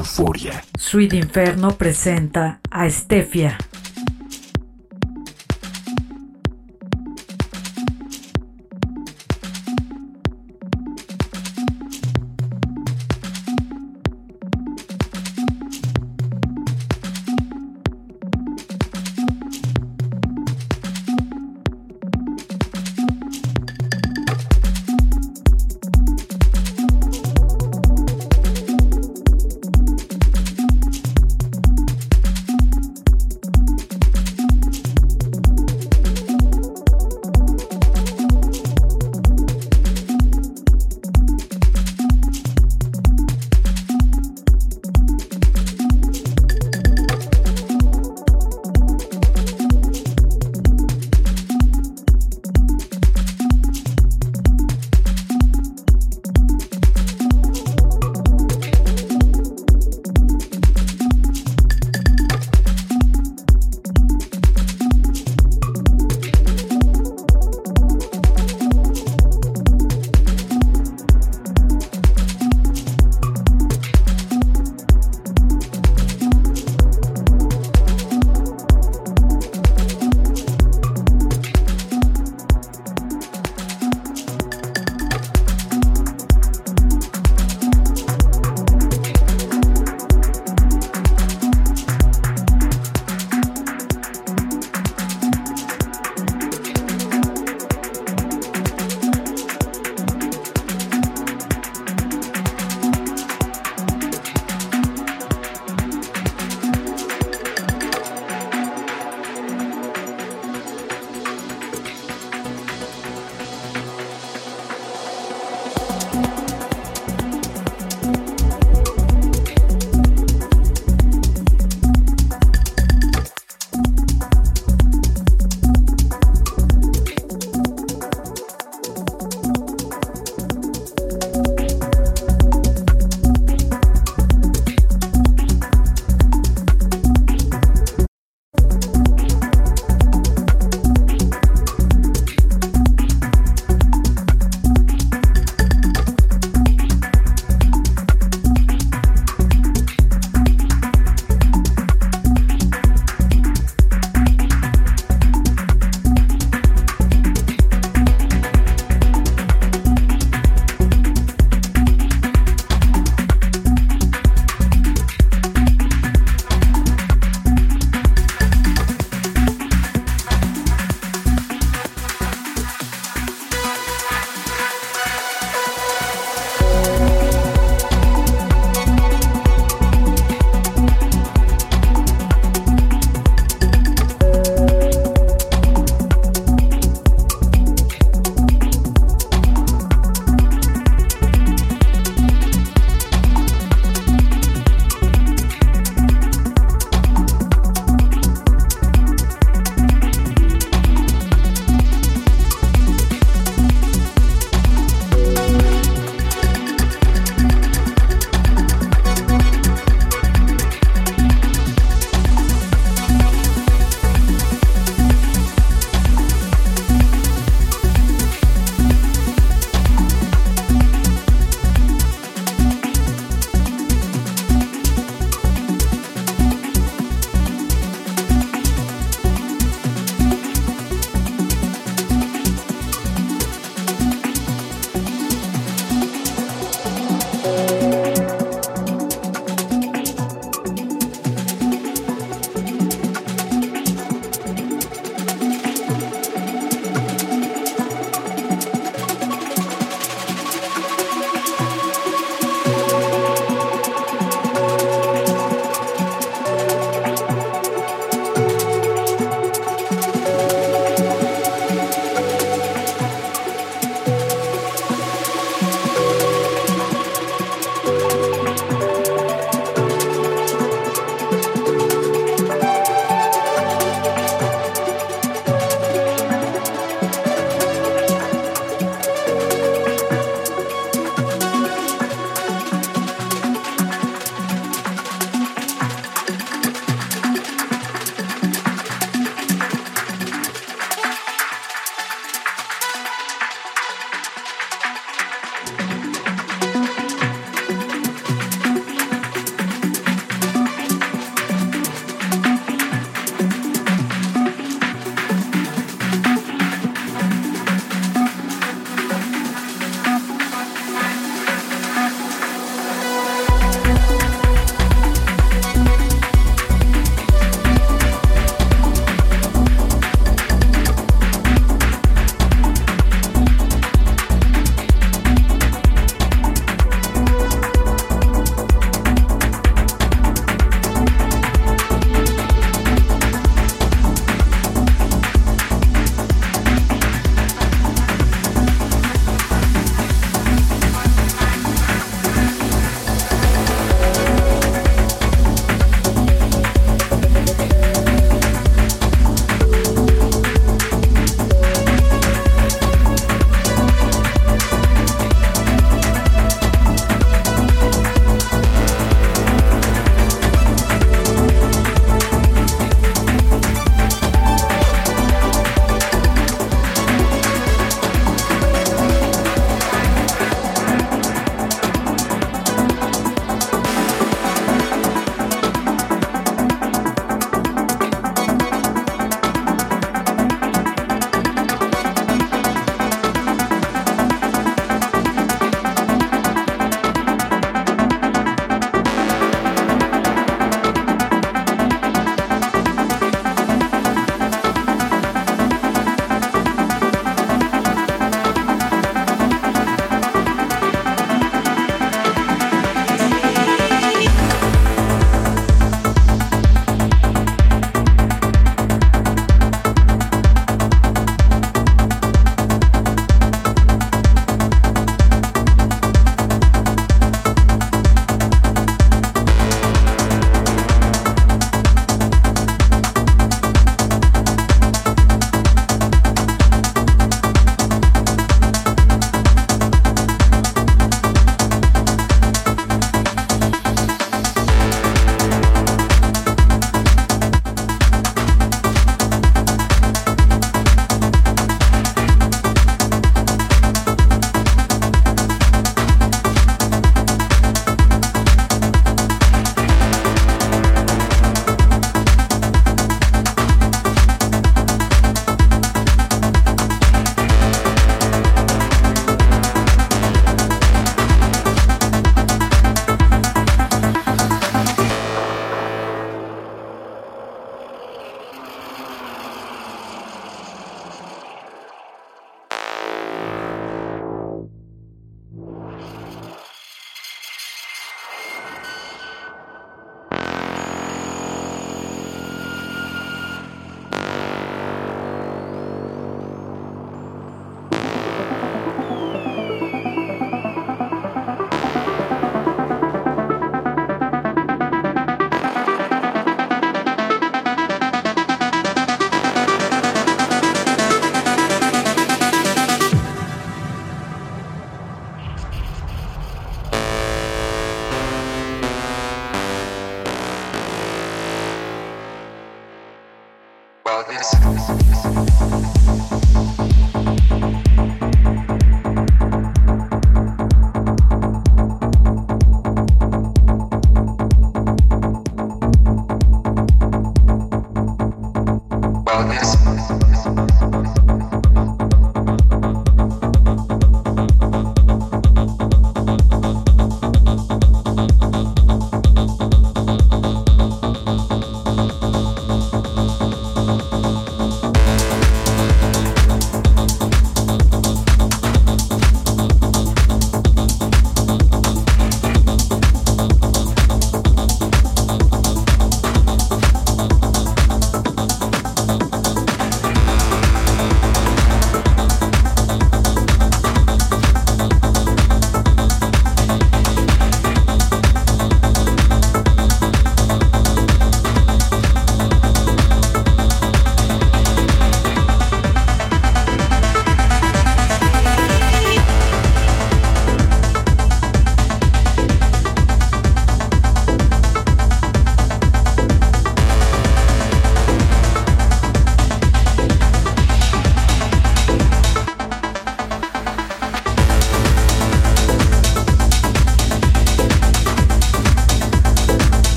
Euforia. Sweet Inferno presenta a Stefia.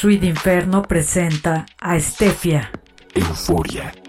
Suite Inferno presenta a Stefia. Euforia.